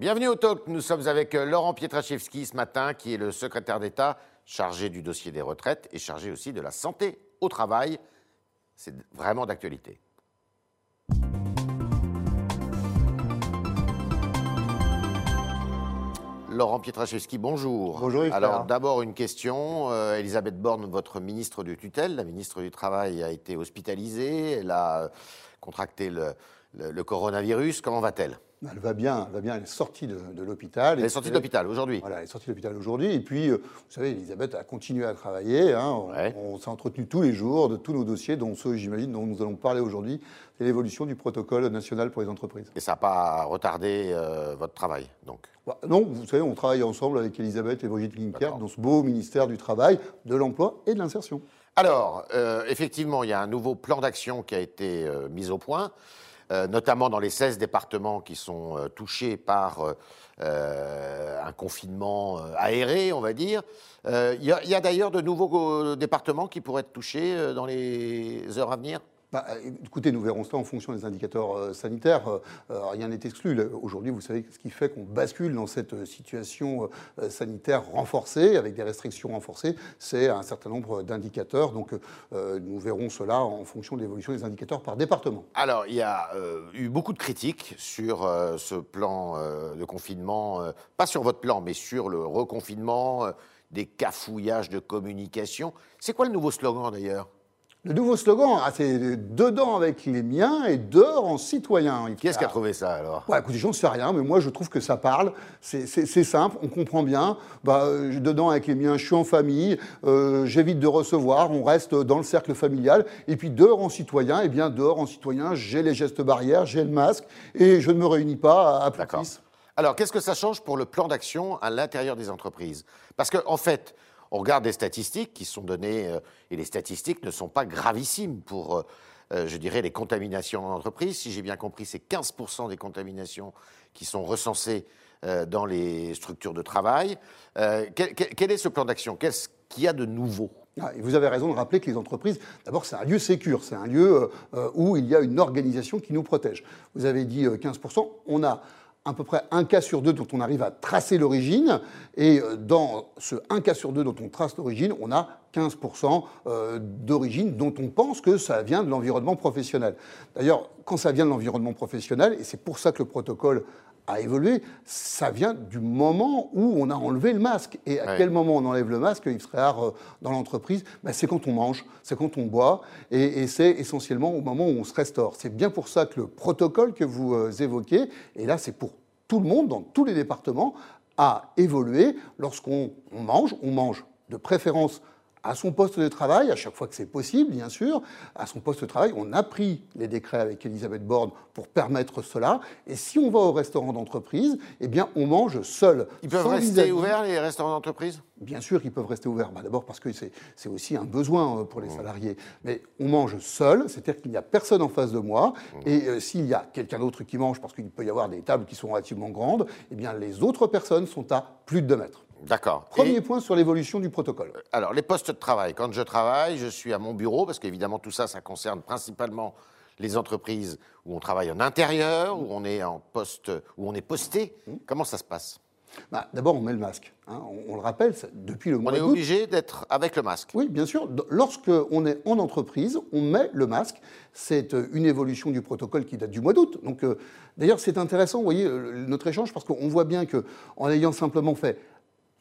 Bienvenue au Talk. Nous sommes avec euh, Laurent Pietraszewski ce matin, qui est le secrétaire d'État chargé du dossier des retraites et chargé aussi de la santé au travail. C'est vraiment d'actualité. Laurent Pietraszewski, bonjour. Bonjour Yves Alors d'abord une question. Euh, Elisabeth Borne, votre ministre de tutelle, la ministre du Travail, a été hospitalisée. Elle a contracté le, le- le coronavirus. Comment va-t-elle? Elle va bien, elle va bien, elle est sortie de, de l'hôpital. Elle est sortie de l'hôpital aujourd'hui. Voilà, elle est sortie de l'hôpital aujourd'hui. Et puis, euh, vous savez, Elisabeth a continué à travailler. hein. On, Ouais. on s'est entretenu tous les jours de tous nos dossiers, dont ceux, j'imagine, dont nous allons parler aujourd'hui. C'est l'évolution du protocole national pour les entreprises. Et ça n'a pas retardé euh, votre travail, donc? Bah, non, vous savez, on travaille ensemble avec Elisabeth et Brigitte Linker D'accord. dans ce beau ministère du Travail, de l'Emploi et de l'Insertion. Alors, euh, effectivement, il y a un nouveau plan d'action qui a été euh, mis au point, notamment dans les 16 départements qui sont euh, touchés par euh, euh, un confinement euh, aéré, on va dire. Euh, Il y a, d'ailleurs de nouveaux euh, départements qui pourraient être touchés euh, dans les heures à venir? Bah, écoutez, nous verrons cela en fonction des indicateurs euh, sanitaires. Euh, euh, rien n'est exclu. Aujourd'hui, vous savez ce qui fait qu'on bascule dans cette situation sanitaire renforcée, avec des restrictions renforcées, c'est un certain nombre d'indicateurs. Donc, nous verrons cela en fonction de l'évolution des indicateurs par département. Alors, il y a eu beaucoup de critiques sur ce plan de confinement, pas sur votre plan, mais sur le reconfinement, des cafouillages de communication. C'est quoi le nouveau slogan d'ailleurs? Le nouveau slogan, ah, c'est dedans avec les miens et dehors en citoyen. Qui est-ce qui a trouvé ça alors? Ouais, écoutez, j'en sais rien, mais moi je trouve que ça parle. C'est- simple, on comprend bien. Bah, euh, dedans avec les miens, je suis en famille, euh, j'évite de recevoir, on reste dans le cercle familial. Et puis dehors en citoyen, eh bien dehors en citoyen, j'ai les gestes barrières, j'ai le masque et je ne me réunis pas à, plus de D'accord. 10. Alors, qu'est-ce que ça change pour le plan d'action à l'intérieur des entreprises? Parce qu'en en fait, on regarde des statistiques qui sont données, euh, et les statistiques ne sont pas gravissimes pour, euh, euh, je dirais, les contaminations en entreprise. Si j'ai bien compris, c'est 15% des contaminations qui sont recensées dans les structures de travail. Quel, est ce plan d'action? Qu'est-ce qu'il y a de nouveau? Ah, vous avez raison de rappeler que les entreprises, d'abord, c'est un lieu sécure, c'est un lieu où il y a une organisation qui nous protège. Vous avez dit euh, 15%, on a à peu près un cas sur deux dont on arrive à tracer l'origine, et euh, dans ce un cas sur deux dont on trace l'origine, on a 15% euh, d'origine dont on pense que ça vient de l'environnement professionnel. D'ailleurs, quand ça vient de l'environnement professionnel, et c'est pour ça que le protocole a évolué, ça vient du moment où on a enlevé le masque. Et à Ouais. quel moment on enlève le masque, Yves Tréhard, euh, dans l'entreprise Ben, C'est quand on mange, c'est quand on boit, et, et c'est essentiellement au moment où on se restaure. C'est bien pour ça que le protocole que vous euh, évoquez, et là c'est pour tout le monde, dans tous les départements, a évolué. Lorsqu'on on mange, on mange de préférence à son poste de travail, à chaque fois que c'est possible, bien sûr, à son poste de travail. On a pris les décrets avec Elisabeth Borne pour permettre cela. Et si on va au restaurant d'entreprise, eh bien, on mange seul. Ils peuvent rester ouverts, les restaurants d'entreprise? Bien sûr qu'ils peuvent rester ouverts. Bah, D'abord parce que c'est aussi un besoin euh, pour les salariés. Mais on mange seul, c'est-à-dire qu'il n'y a personne en face de moi. Et euh, s'il y a quelqu'un d'autre qui mange, parce qu'il peut y avoir des tables qui sont relativement grandes, eh bien les autres personnes sont à plus de 2 mètres. D'accord. Premier Et- point sur l'évolution du protocole. Alors, les postes de travail. Quand je travaille, je suis à mon bureau, parce qu'évidemment, tout ça, ça concerne principalement les entreprises où on travaille en intérieur, où on est en poste, où on est posté. Comment ça se passe? Bah, D'abord, on met le masque. hein. On, on le rappelle, depuis le On mois est d'août. obligé d'être avec le masque. Oui, bien sûr. Lorsqu'on est en entreprise, on met le masque. C'est euh, une évolution du protocole qui date du mois d'août. Donc, euh, d'ailleurs, c'est intéressant, vous voyez, euh, notre échange, parce qu'on voit bien que, en ayant simplement fait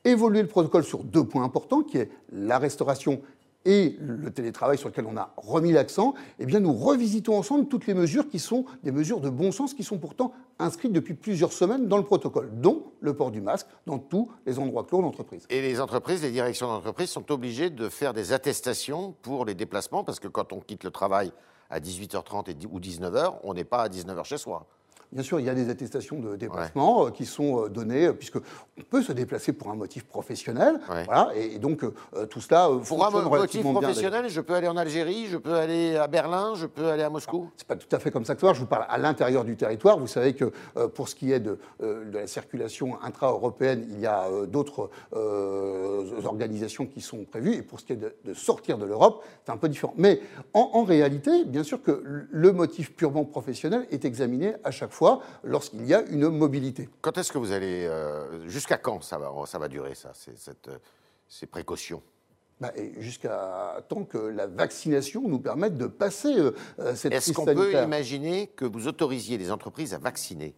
évoluer le protocole sur deux points importants, qui est la restauration et le télétravail sur lequel on a remis l'accent, eh bien, nous revisitons ensemble toutes les mesures qui sont des mesures de bon sens qui sont pourtant inscrites depuis plusieurs semaines dans le protocole, dont le port du masque dans tous les endroits clos d'entreprise. Et les entreprises, les directions d'entreprise sont obligées de faire des attestations pour les déplacements, parce que quand on quitte le travail à 18h30 et dix- ou 19h, on n'est pas à 19h chez soi. Bien sûr, il y a des attestations de déplacement euh, qui sont euh, données, euh, puisque on peut se déplacer pour un motif professionnel. Ouais. Voilà, et, et donc euh, tout cela Pour un motif bien. professionnel, je peux aller en Algérie, je peux aller à Berlin, je peux aller à Moscou. C'est pas tout à fait comme ça que ça marche. Je vous parle à l'intérieur du territoire. Vous savez que euh, pour ce qui est de, euh, de la circulation intra-européenne, il y a d'autres organisations qui sont prévues. Et pour ce qui est de, de sortir de l'Europe, c'est un peu différent. Mais en, en réalité, bien sûr que le motif purement professionnel est examiné à chaque fois fois lorsqu'il y a une mobilité. Quand est-ce que vous allez. euh, Jusqu'à quand ça va, ça va durer, ça, ces, cette, euh, ces précautions? Bah, Jusqu'à tant que la vaccination nous permette de passer euh, euh, cette Est-ce qu'on peut imaginer que vous autorisiez les entreprises à vacciner?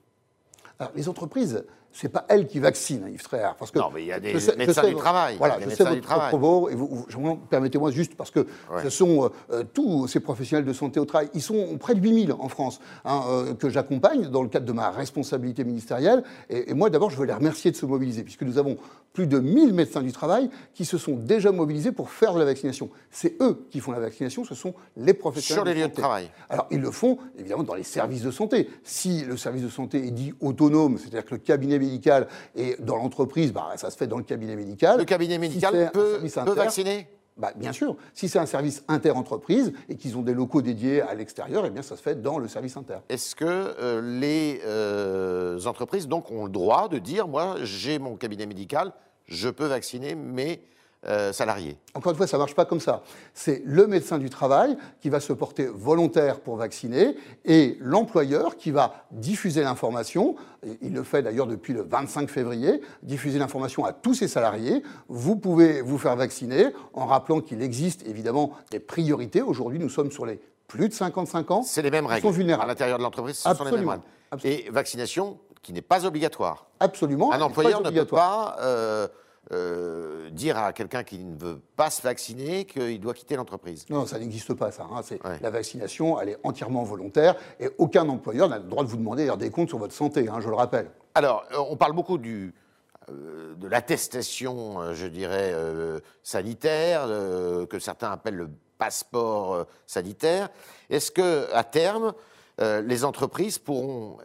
Alors, les entreprises, c'est pas elles qui vaccinent, Yves Tréhard, parce que Non, mais il y a des sais- médecins sais du travail, Voilà, je sais votre travail. propos, et vous, vous- je- permettez-moi juste parce que Ouais. ce sont euh, tous ces professionnels de santé au travail, ils sont près de 8000 en France hein, euh, que j'accompagne dans le cadre de ma responsabilité ministérielle. Et, et moi, d'abord, je veux les remercier de se mobiliser, puisque nous avons plus de 1000 médecins du travail qui se sont déjà mobilisés pour faire de la vaccination. C'est eux qui font la vaccination, ce sont les professionnels Sur les de lieux de travail. Alors, ils le font, évidemment, dans les services de santé. Si le service de santé est dit autonome, c'est-à-dire que le cabinet médical est dans l'entreprise, bah, ça se fait dans le cabinet médical. Le cabinet médical peut, vacciner? Bah, Bien sûr. Si c'est un service inter-entreprise et qu'ils ont des locaux dédiés à l'extérieur, eh bien, ça se fait dans le service inter. Est-ce que euh, les euh, entreprises donc ont le droit de dire moi j'ai mon cabinet médical, je peux vacciner mes euh, salariés Encore une fois, ça ne marche pas comme ça. C'est le médecin du travail qui va se porter volontaire pour vacciner et l'employeur qui va diffuser l'information. Il le fait d'ailleurs depuis le 25 février, diffuser l'information à tous ses salariés. Vous pouvez vous faire vacciner en rappelant qu'il existe évidemment des priorités. Aujourd'hui, nous sommes sur les plus de 55 ans. C'est les mêmes Ils règles. sont vulnérables. À l'intérieur de l'entreprise, ce sont les mêmes Absolument. règles. Et vaccination qui n'est pas obligatoire. Absolument. Un employeur pas ne peut pas euh, euh, dire à quelqu'un qui ne veut pas se vacciner qu'il doit quitter l'entreprise. Non, ça n'existe pas, ça. hein. Ouais. La vaccination, elle est entièrement volontaire et aucun employeur n'a le droit de vous demander des comptes sur votre santé, hein, je le rappelle. Alors, euh, on parle beaucoup du, euh, de l'attestation, je dirais, euh, sanitaire, que certains appellent le passeport sanitaire. Est-ce que, à terme, les entreprises pourront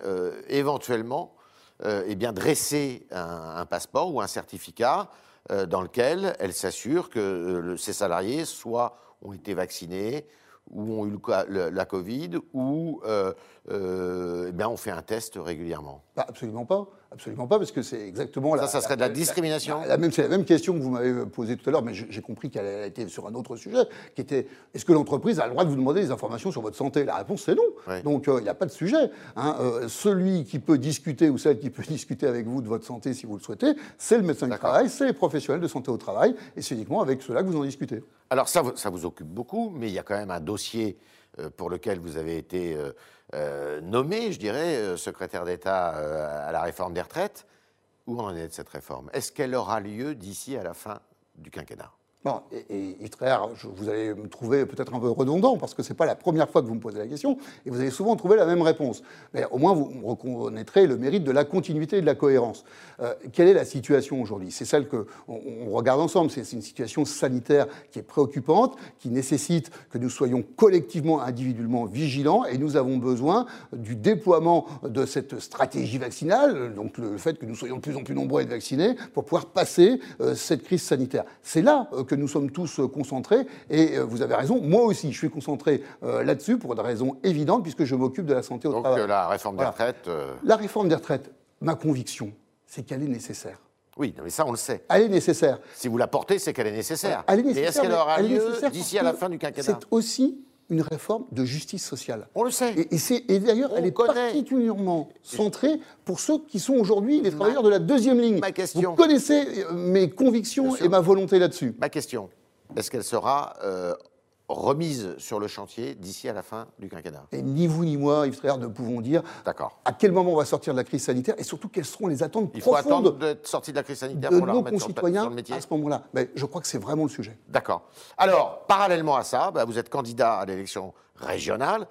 éventuellement eh bien, dresser un, passeport ou un certificat euh, dans lequel elles s'assurent que euh, ces salariés soit ont été vaccinés ou ont eu la Covid ou euh, euh, eh bien, ont fait un test régulièrement. Bah, absolument pas, absolument pas, parce que c'est exactement la. Ça, ça serait de la la- discrimination la- la même, c'est la même question que vous m'avez posée tout à l'heure, mais j'ai compris qu'elle été sur un autre sujet, qui était est-ce que l'entreprise a le droit de vous demander des informations sur votre santé? La réponse c'est non. Donc euh, il n'y a pas de sujet. hein. Euh, celui qui peut discuter ou celle qui peut discuter avec vous de votre santé si vous le souhaitez, c'est le médecin du travail, c'est les professionnels de santé au travail, et c'est uniquement avec cela que vous en discutez. Alors ça, vous- ça vous occupe beaucoup, mais il y a quand même un dossier euh, pour lequel vous avez été euh, euh, nommé, je dirais, euh, secrétaire d'État euh, à la réforme des retraites. Où en est cette réforme? Est-ce qu'elle aura lieu d'ici à la fin du quinquennat? Bon, et, et je- vous allez me trouver peut-être un peu redondant, parce que ce n'est pas la première fois que vous me posez la question, et vous allez souvent trouver la même réponse. Mais au moins, vous reconnaîtrez le mérite de la continuité et de la cohérence. Euh, quelle est la situation aujourd'hui? C'est celle qu'on on regarde ensemble. C'est une situation sanitaire qui est préoccupante, qui nécessite que nous soyons collectivement, individuellement vigilants, et nous avons besoin du déploiement de cette stratégie vaccinale, donc le fait que nous soyons de plus en plus nombreux à être vaccinés, pour pouvoir passer euh, cette crise sanitaire. C'est là euh, que nous sommes tous euh, concentrés, et euh, vous avez raison, moi aussi, je suis concentré euh, là-dessus pour des raisons évidentes, puisque je m'occupe de la santé au Donc travail. euh, la réforme des retraites, La réforme des retraites, ma conviction, c'est qu'elle est nécessaire. oui, mais ça on le sait. Elle est nécessaire. Si vous la portez, c'est qu'elle est nécessaire. Elle est Et nécessaire. est-ce qu'elle aura lieu d'ici à la fin du quinquennat? C'est aussi une réforme de justice sociale. On le sait. Et, et c'est- et d'ailleurs, On elle est connaît. particulièrement centrée pour ceux qui sont aujourd'hui les travailleurs de la deuxième ligne. ma question. Vous connaissez euh, mes convictions et ma volonté là-dessus. Ma question, est-ce qu'elle sera euh, remise sur le chantier d'ici à la fin du quinquennat Et ni vous ni moi, Yves Tréhard, ne pouvons dire à quel moment on va sortir de la crise sanitaire et surtout quelles seront les attentes Il faut attendre profondes d'être sorti de la crise sanitaire de pour nos concitoyens sur le métier à ce moment-là. Mais je crois que c'est vraiment le sujet. D'accord. Alors, parallèlement à ça, bah, vous êtes candidat à l'élection régionale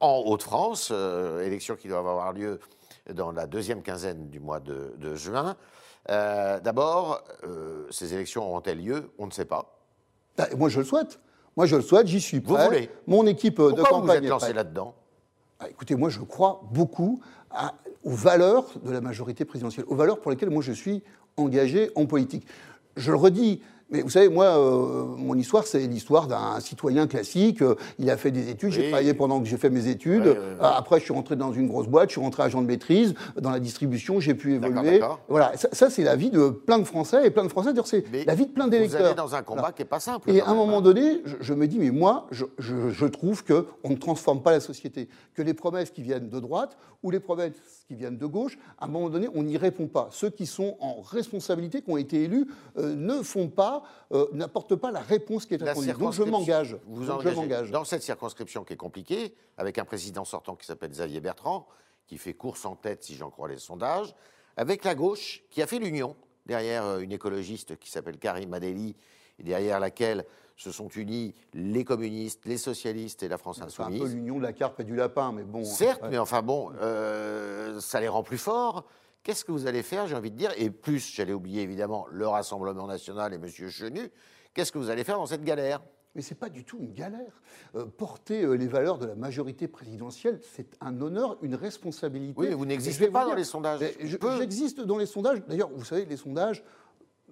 en Hauts-de-France, euh, élection qui doit avoir lieu dans la deuxième quinzaine du mois de, de juin. Euh, D'abord, euh, ces élections auront-elles lieu? On ne sait pas. Ah, et Moi, je le souhaite. Moi, je le souhaite, j'y suis Vous prêt. voulez Mon équipe de Pourquoi vous campagne vous êtes lancé là-dedans Ah, écoutez, moi, je crois beaucoup à- aux valeurs de la majorité présidentielle, aux valeurs pour lesquelles moi je suis engagé en politique. Je le redis, Mais vous savez, moi, euh, mon histoire, c'est l'histoire d'un citoyen classique. Euh, il a fait des études, j'ai travaillé pendant que j'ai fait mes études. Euh, après, je suis rentré dans une grosse boîte, je suis rentré agent de maîtrise. Dans la distribution, j'ai pu évoluer. Voilà, ça, c'est la vie de plein de Français. Et plein de Français, c'est la vie de plein d'électeurs. Vous allez dans un combat qui n'est pas simple. Et à un moment hein. donné, je, me dis, mais moi, je, je, je trouve qu'on ne transforme pas la société. Que les promesses qui viennent de droite ou les promesses qui viennent de gauche, à un moment donné, on n'y répond pas. Ceux qui sont en responsabilité, qui ont été élus, ne font pas, n'apportent pas la réponse qui est attendue. Donc je m'engage. Vous engagez dans cette circonscription qui est compliquée, avec un président sortant qui s'appelle Xavier Bertrand, qui fait course en tête, si j'en crois les sondages, avec la gauche qui a fait l'union derrière euh, une écologiste qui s'appelle Karim Adeli, et derrière laquelle se sont unis les communistes, les socialistes et la France insoumise. C'est un peu l'union de la carpe et du lapin, mais bon. Certes, mais enfin bon, euh, ça les rend plus forts. Qu'est-ce que vous allez faire, j'ai envie de dire Et plus, j'allais oublier évidemment le Rassemblement national et M. Chenu, Qu'est-ce que vous allez faire dans cette galère? Mais ce n'est pas du tout une galère. Euh, porter euh, les valeurs de la majorité présidentielle, c'est un honneur, une responsabilité. Oui, mais vous n'existez pas dans les sondages. J'existe dans les sondages. D'ailleurs, vous savez, les sondages,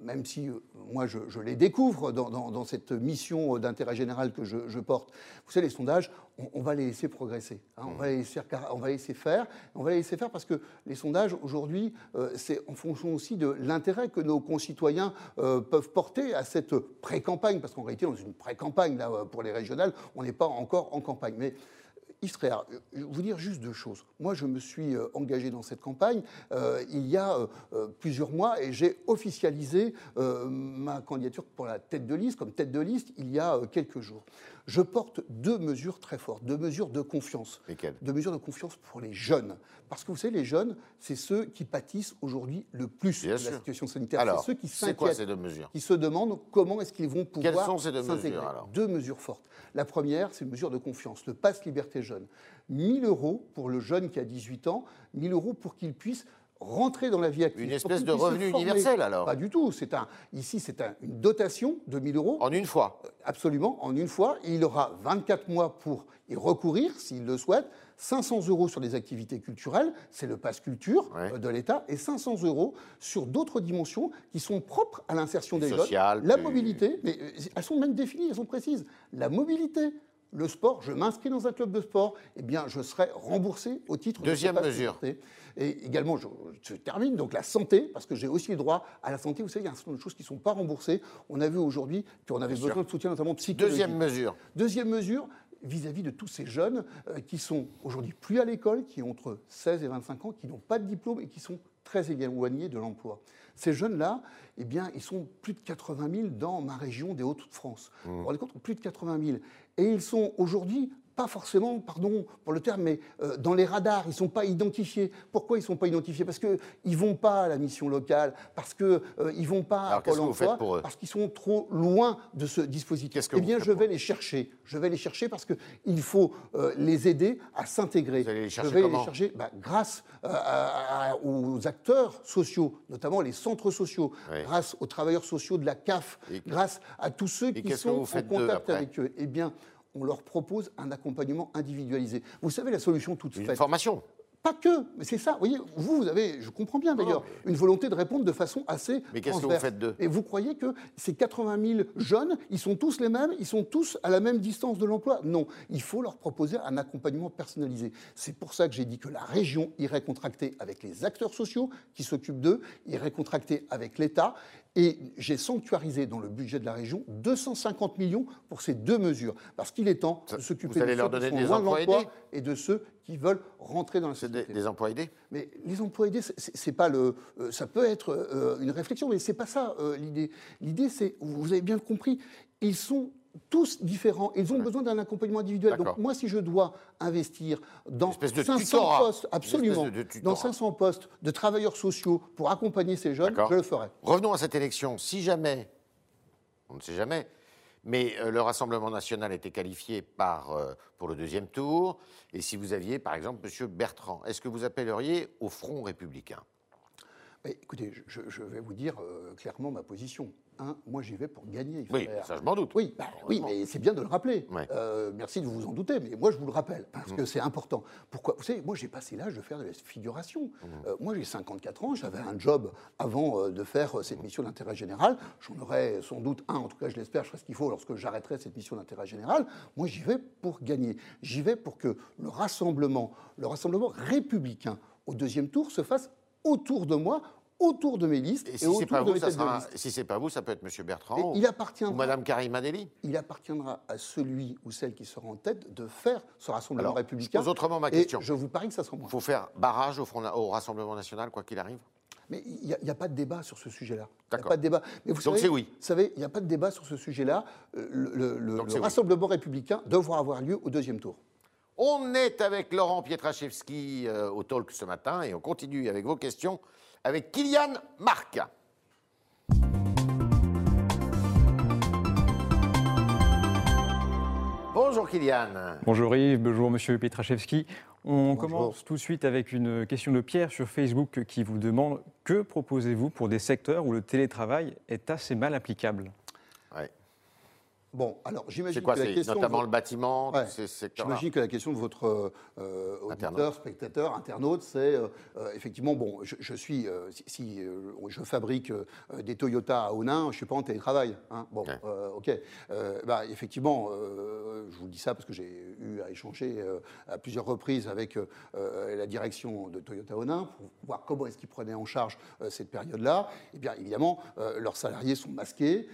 même si euh, moi je, les découvre dans, cette mission d'intérêt général que je, porte. Vous savez, les sondages, on, va les laisser progresser, hein. on, va les laisser, faire, on va les laisser faire parce que les sondages aujourd'hui, euh, c'est en fonction aussi de l'intérêt que nos concitoyens euh, peuvent porter à cette pré-campagne, parce qu'en réalité, dans une pré-campagne, pour les régionales, on n'est pas encore en campagne. Mais Israël, je vais vous dire juste deux choses. Moi, je me suis euh, engagé dans cette campagne euh, il y a euh, plusieurs mois et j'ai officialisé ma candidature pour la tête de liste, comme tête de liste, il y a quelques jours. Je porte deux mesures très fortes, deux mesures de confiance. Lesquelles? Deux mesures de confiance pour les jeunes. Parce que vous savez, les jeunes, c'est ceux qui pâtissent aujourd'hui le plus de la situation sanitaire. Alors, c'est ceux qui s'inquiètent, ces deux mesures? qui se demandent comment est-ce qu'ils vont pouvoir Quelles sont ces deux mesures alors? Deux mesures fortes. La première, c'est une mesure de confiance, le passe liberté jeune. 1000 euros pour le jeune qui a 18 ans, 1000 euros pour qu'il puisse rentrer dans la vie active. Une espèce de revenu universel alors Pas du tout. C'est un, ici, c'est une dotation de 1000 euros. En une fois Absolument, en une fois. il aura 24 mois pour y recourir s'il le souhaite. 500 euros sur les activités culturelles, c'est le passe culture euh, de l'État, et 500 euros sur d'autres dimensions qui sont propres à l'insertion des jeunes. La mobilité, mais euh, elles sont même définies, elles sont précises. La mobilité, le sport, je m'inscris dans un club de sport, eh bien, je serai remboursé au titre Deuxième de mesure. Et également, je, termine, donc la santé, parce que j'ai aussi le droit à la santé. Vous savez, il y a un certain nombre de choses qui ne sont pas remboursées. On a vu aujourd'hui qu'on avait besoin de soutien, notamment psychologique. Deuxième mesure. Deuxième mesure, vis-à-vis de tous ces jeunes euh, qui sont aujourd'hui plus à l'école, qui ont entre 16 et 25 ans, qui n'ont pas de diplôme et qui sont très éloignés de l'emploi. Ces jeunes-là, eh bien, ils sont plus de 80 000 dans ma région des Hauts-de-France. Mmh. Vous vous rendez compte Plus de 80 000. Et ils sont aujourd'hui pas forcément, pardon pour le terme, mais euh, dans les radars, ils ne sont pas identifiés. Pourquoi ils ne sont pas identifiés? Parce qu'ils ne vont pas à la mission locale, parce qu'ils euh, ne vont pas à Pôle emploi, parce qu'ils sont trop loin de ce dispositif. eh bien, je vais les chercher. Je vais les chercher parce qu'il faut euh, les aider à s'intégrer. Vous allez les chercher Je vais les chercher bah, grâce aux acteurs sociaux, notamment les centres sociaux, grâce aux travailleurs sociaux de la CAF, grâce à tous ceux qui sont en contact avec eux. Eh bien, on leur propose un accompagnement individualisé. Vous savez, la solution toute faite. Une formation. Pas que, mais c'est ça. Vous voyez, vous, vous avez, je comprends bien d'ailleurs, une volonté de répondre de façon assez. Mais qu'est-ce que vous faites d'eux? Et vous croyez que ces 80 000 jeunes, ils sont tous les mêmes, ils sont tous à la même distance de l'emploi? Non, il faut leur proposer un accompagnement personnalisé. C'est pour ça que j'ai dit que la région irait contracter avec les acteurs sociaux qui s'occupent d'eux, irait contracter avec l'État, et j'ai sanctuarisé dans le budget de la région 250 millions pour ces deux mesures, parce qu'il est temps de s'occuper de ceux qui sont loin de l'emploi et de ceux qui veulent rentrer dans la société. Des, des, emplois aidés Mais les emplois aidés, c'est pas le, euh, ça peut être euh, une réflexion, mais c'est pas ça euh, l'idée. L'idée, c'est, vous avez bien compris, ils sont tous différents. Ils ont besoin d'un accompagnement individuel. Donc moi, si je dois investir dans 500 postes, absolument, dans 500 postes de travailleurs sociaux pour accompagner ces jeunes, je le ferai. Revenons à cette élection. Si jamais, on ne sait jamais, mais euh, le Rassemblement national était qualifié par, euh, pour le deuxième tour, et si vous aviez, par exemple, M. Bertrand, est-ce que vous appelleriez au Front républicain? Écoutez, je, je, vais vous dire euh, clairement ma position. Un, moi j'y vais pour gagner. Oui, ça je m'en doute. Oui, bah, oui mais c'est bien de le rappeler. Euh, merci de vous en douter, mais moi je vous le rappelle, parce que mm. c'est important. Pourquoi? Vous savez, moi j'ai passé l'âge de faire de la figuration. Mm. Euh, moi j'ai 54 ans, j'avais un job avant de faire cette mission d'intérêt général. J'en aurai sans doute un, en tout cas je l'espère, je ferai ce qu'il faut lorsque j'arrêterai cette mission d'intérêt général. Moi j'y vais pour gagner. J'y vais pour que le rassemblement, le rassemblement républicain au deuxième tour se fasse autour de moi, autour de mes listes. Et si c'est pas, vous, ça si c'est pas vous, ça peut être M. Bertrand il appartiendra, ou Mme Karim Adeli Il appartiendra à celui ou celle qui sera en tête de faire ce Rassemblement républicain. Je autrement ma question. je vous parie que ça sera moi. Il faut faire barrage au, au Rassemblement national, quoi qu'il arrive mais il n'y a, pas de débat sur ce sujet-là. Il n'y a pas de débat. Mais vous Donc c'est oui. Vous savez, il n'y a pas de débat sur ce sujet-là. Euh, le, le Rassemblement républicain devra avoir lieu au deuxième tour. On est avec Laurent Pietraszewski euh, au talk ce matin et on continue avec vos questions avec Kylian Marc. Bonjour Kylian. Bonjour Yves, bonjour Monsieur Pietraszewski. On commence tout de suite avec une question de Pierre sur Facebook qui vous demande que proposez-vous pour des secteurs où le télétravail est assez mal applicable? Bon, alors j'imagine que la question. Notamment le bâtiment, J'imagine que la question de votre euh, auditeur, spectateur, internaute, c'est euh, euh, effectivement, bon, je, suis. si, je fabrique des Toyota à Onin, je ne suis pas en télétravail. Hein, bon, ok. bah, effectivement, je vous dis ça parce que j'ai eu à échanger à plusieurs reprises avec la direction de Toyota Onin pour voir comment est-ce qu'ils prenaient en charge cette période-là. Et eh bien évidemment, leurs salariés sont masqués,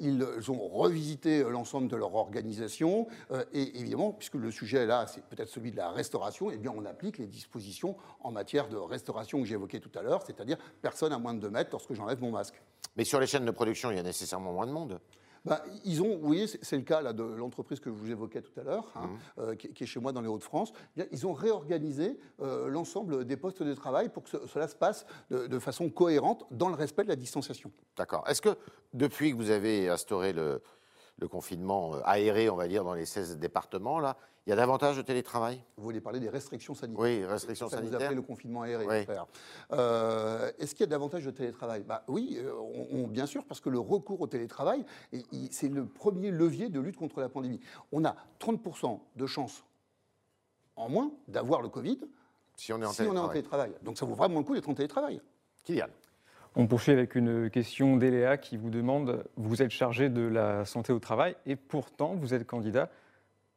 ils ont revisité euh, l'ensemble de leur organisation. Euh, et évidemment, puisque le sujet là, c'est peut-être celui de la restauration, eh bien, on applique les dispositions en matière de restauration que j'ai évoquées tout à l'heure, c'est-à-dire personne à moins de 2 mètres lorsque j'enlève mon masque. Mais sur les chaînes de production, il y a nécessairement moins de monde. Bah, ils ont, vous voyez, c'est le cas là, de l'entreprise que je vous évoquais tout à l'heure, hein, mmh. euh, qui, est chez moi dans les Hauts-de-France. Eh ils ont réorganisé l'ensemble des postes de travail pour que cela se passe de, de, façon cohérente dans le respect de la distanciation. D'accord. Est-ce que depuis que vous avez instauré le, le confinement euh, aéré, on va dire, dans les 16 départements, là, il y a davantage de télétravail? Vous voulez parler des restrictions sanitaires Oui, restrictions sanitaires. Vous appelez le confinement aéré. Euh, Est-ce qu'il y a davantage de télétravail? Bah, Oui, euh, on, bien sûr, parce que le recours au télétravail, c'est le premier levier de lutte contre la pandémie. On a 30% de chances en moins d'avoir le Covid si on est en, si on est en télétravail. Donc ça vaut vraiment le coup d'être en télétravail. Kylian on poursuit avec une question d'Eléa qui vous demande, vous êtes chargé de la santé au travail et pourtant vous êtes candidat.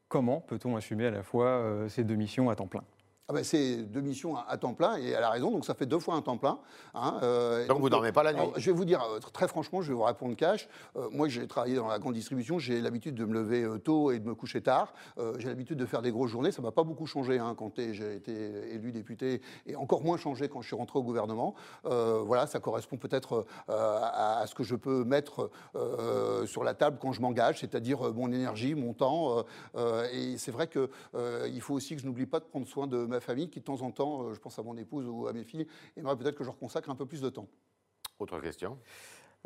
Comment peut-on assumer à la fois euh, ces deux missions à temps plein? Ah ben c'est deux missions à, temps plein et elle a raison, donc ça fait deux fois un temps plein. Hein, euh, donc, vous dormez pas la nuit Je vais vous dire euh, très franchement, je vais vous répondre cash. Euh, moi j'ai travaillé dans la grande distribution, j'ai l'habitude de me lever tôt et de me coucher tard. j'ai l'habitude de faire des grosses journées, ça m'a pas beaucoup changé hein, quand j'ai été élu député et encore moins changé quand je suis rentré au gouvernement. voilà, ça correspond peut-être à, à, ce que je peux mettre sur la table quand je m'engage, c'est-à-dire mon énergie, mon temps. et c'est vrai qu'il faut aussi que je n'oublie pas de prendre soin de ma famille qui, de temps en temps, euh, je pense à mon épouse ou à mes filles, aimerait peut-être que je leur consacre un peu plus de temps. Autre question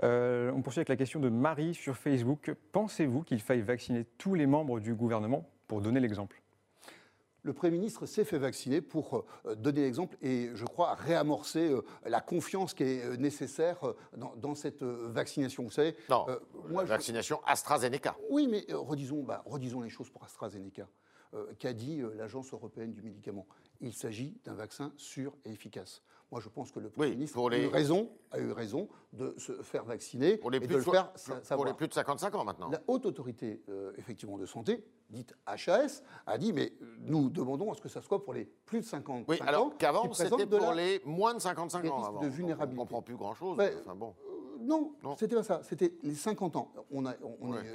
euh, on poursuit avec la question de Marie sur Facebook. Pensez-vous qu'il faille vacciner tous les membres du gouvernement pour donner l'exemple? Le Premier ministre s'est fait vacciner pour euh, donner l'exemple et, je crois, réamorcer la confiance qui est nécessaire dans, cette vaccination. Vous savez, non, moi, vaccination AstraZeneca. Oui, mais redisons, bah, redisons les choses pour AstraZeneca. Euh, qu'a dit euh, l'Agence européenne du médicament. Il s'agit d'un vaccin sûr et efficace. Moi, je pense que le Premier ministre a, eu raison, a eu raison de se faire vacciner pour les et de, le faire Pour les plus de 55 ans maintenant. La haute autorité euh, effectivement de santé, dite HAS, a dit mais nous demandons à ce que ça soit pour les plus de 55 oui, alors qu'avant c'était pour les moins de 55 ans. De vulnérabilité. On ne comprend plus grand-chose. enfin, bon non, c'était pas ça. C'était les 50 ans. On a,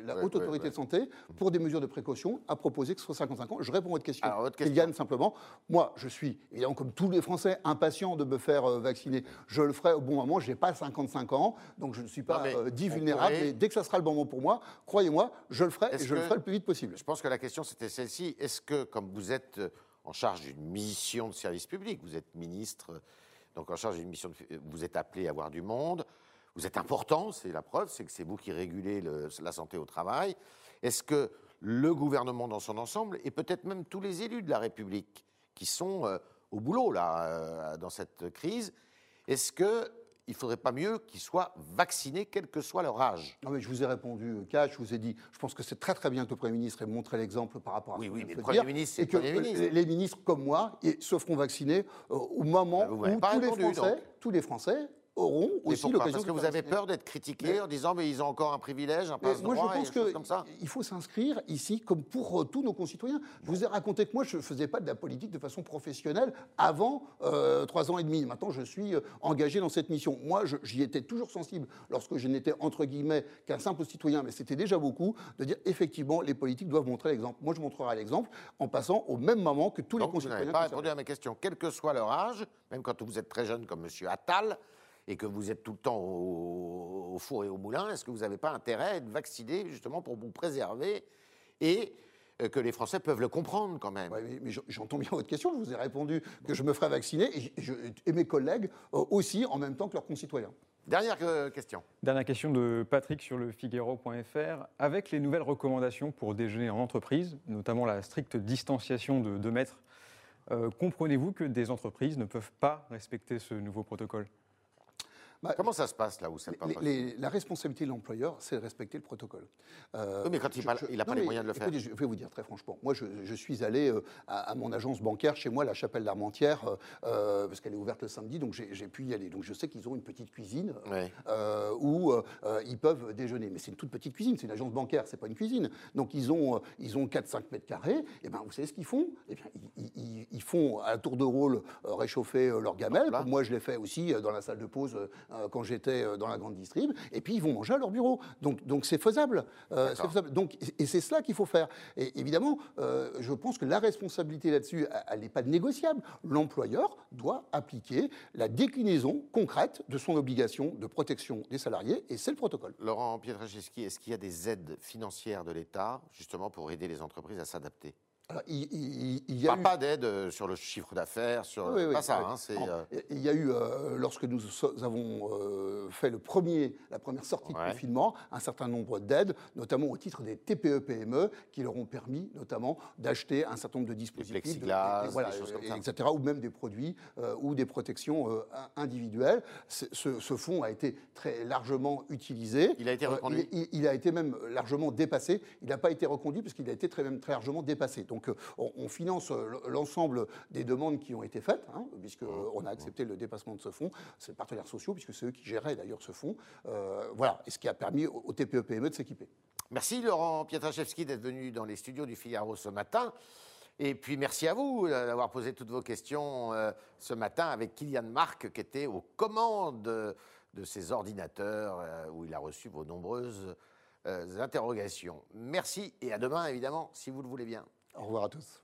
la haute autorité de santé, pour des mesures de précaution, a proposé que ce soit 55 ans. Je réponds à votre question. Alors, votre simplement. Moi, je suis, évidemment, comme tous les Français, impatient de me faire euh, vacciner. Je le ferai au bon moment. Je n'ai pas 55 ans, donc je ne suis pas euh, dit vulnérable. Mais dès que ça sera le bon moment pour moi, croyez-moi, je le ferai et je le ferai le plus vite possible. Je pense que la question, c'était celle-ci. Est-ce que, comme vous êtes euh, en charge d'une mission de service public, vous êtes ministre, donc en charge d'une mission, de, vous êtes appelé à voir du monde, vous êtes important, c'est la preuve, c'est que c'est vous qui régulez la santé au travail. Est-ce que le gouvernement dans son ensemble, et peut-être même tous les élus de la République qui sont euh, au boulot là, euh, dans cette crise, est-ce que il ne faudrait pas mieux qu'ils soient vaccinés, quel que soit leur âge? Non, mais je vous ai répondu, Cash, je vous ai dit, je pense que c'est très très bien que le Premier ministre ait montré l'exemple par rapport à Oui, ce oui, mais le Premier dire, ministre, c'est et le que Premier ministre. euh, les ministres comme moi se feront vacciner euh, au moment Ah, vous où tous les, Français, tous les Français auront aussi l'occasion Parce que vous avez peur d'être critiqué en disant mais ils ont encore un privilège, un Mais passe-droit, moi, je pense comme ça. qu'il faut s'inscrire ici, comme pour euh, tous nos concitoyens. Je vous ai raconté que moi, je ne faisais pas de la politique de façon professionnelle avant euh, trois ans et demi. Maintenant, je suis euh, engagé dans cette mission. Moi, j'y étais toujours sensible lorsque je n'étais, entre guillemets, qu'un simple citoyen, mais c'était déjà beaucoup, de dire effectivement, les politiques doivent montrer l'exemple. Moi, je montrerai l'exemple en passant au même moment que tous les Donc vous concitoyens. n'avez pas répondu à mes questions. Quel que soit leur âge, même quand vous êtes très jeune comme M. Attal, et que vous êtes tout le temps au, au four et au moulin, est-ce que vous n'avez pas intérêt à être vacciné justement pour vous préserver et euh, que les Français peuvent le comprendre quand même? Ouais, mais- mais j'en- j'entends bien votre question. Je vous ai répondu que je me ferai vacciner et, je- et mes collègues euh, aussi en même temps que leurs concitoyens. Dernière euh, question. Dernière question de Patrick sur le Figaro.fr. Avec les nouvelles recommandations pour déjeuner en entreprise, notamment la stricte distanciation de 2 mètres, euh, comprenez-vous que des entreprises ne peuvent pas respecter ce nouveau protocole? Bah, Comment ça se passe là où ça les- les- la responsabilité de l'employeur, c'est de respecter le protocole. Euh, Oui, mais quand il pas- n'a pas les moyens de le faire. je vais vous dire très franchement. Moi, je, je suis allé euh, à, à mon agence bancaire chez moi, la Chapelle d'Armentières, euh, euh, parce qu'elle est ouverte le samedi, donc j'ai pu y aller. Donc je sais qu'ils ont une petite cuisine où ils peuvent déjeuner. Mais c'est une toute petite cuisine, c'est une agence bancaire, c'est pas une cuisine. Donc ils ont, ils ont 4-5 mètres carrés. Et ben, vous savez ce qu'ils font? Eh bien, ils, ils- ils font à tour de rôle réchauffer leur gamelle. Moi, je l'ai fait aussi dans la salle de pause quand j'étais euh, dans la grande distrib. Et puis ils vont manger à leur bureau. Donc, donc c'est faisable. Euh, faisable. Donc, et c'est cela qu'il faut faire. Et évidemment, euh, je pense que la responsabilité là-dessus, elle n'est pas négociable. L'employeur doit appliquer la déclinaison concrète de son obligation de protection des salariés, et c'est le protocole. Laurent Pietraszewski, est-ce qu'il y a des aides financières de l'État justement pour aider les entreprises à s'adapter? Alors, il, il- il y a Pas, eu- pas d'aide euh, sur le chiffre d'affaires, sur Oui, oui, pas ça. oui. hein, c'est Non, euh, Il y a eu, euh, lorsque nous avons euh, fait le premier, la première sortie Ouais. de confinement, un certain nombre d'aides, notamment au titre des TPE-PME, qui leur ont permis notamment d'acheter un certain nombre de dispositifs. de- plexiglas, de- voilà, des choses comme ça. etc., ou même des produits euh, ou des protections in- individuelles. Ce, ce fonds a été très largement utilisé. Il a été reconduit il a été même largement dépassé. Il n'a pas été reconduit parce qu'il a été très, même très largement dépassé. Donc euh, on, on finance euh, l'ensemble des demandes qui ont été faites, hein, puisqu'on a accepté le dépassement de ce fonds. C'est les partenaires sociaux, puisque c'est eux qui géraient d'ailleurs ce fonds. Euh, voilà, et ce qui a permis aux TPE-PME de s'équiper. Merci Laurent Pietraszewski d'être venu dans les studios du Figaro ce matin. Et puis merci à vous euh, d'avoir posé toutes vos questions euh, ce matin avec Kylian Marc qui était aux commandes de, de ces ordinateurs euh, où il a reçu vos nombreuses euh, interrogations. Merci et à demain évidemment si vous le voulez bien. Au revoir à tous.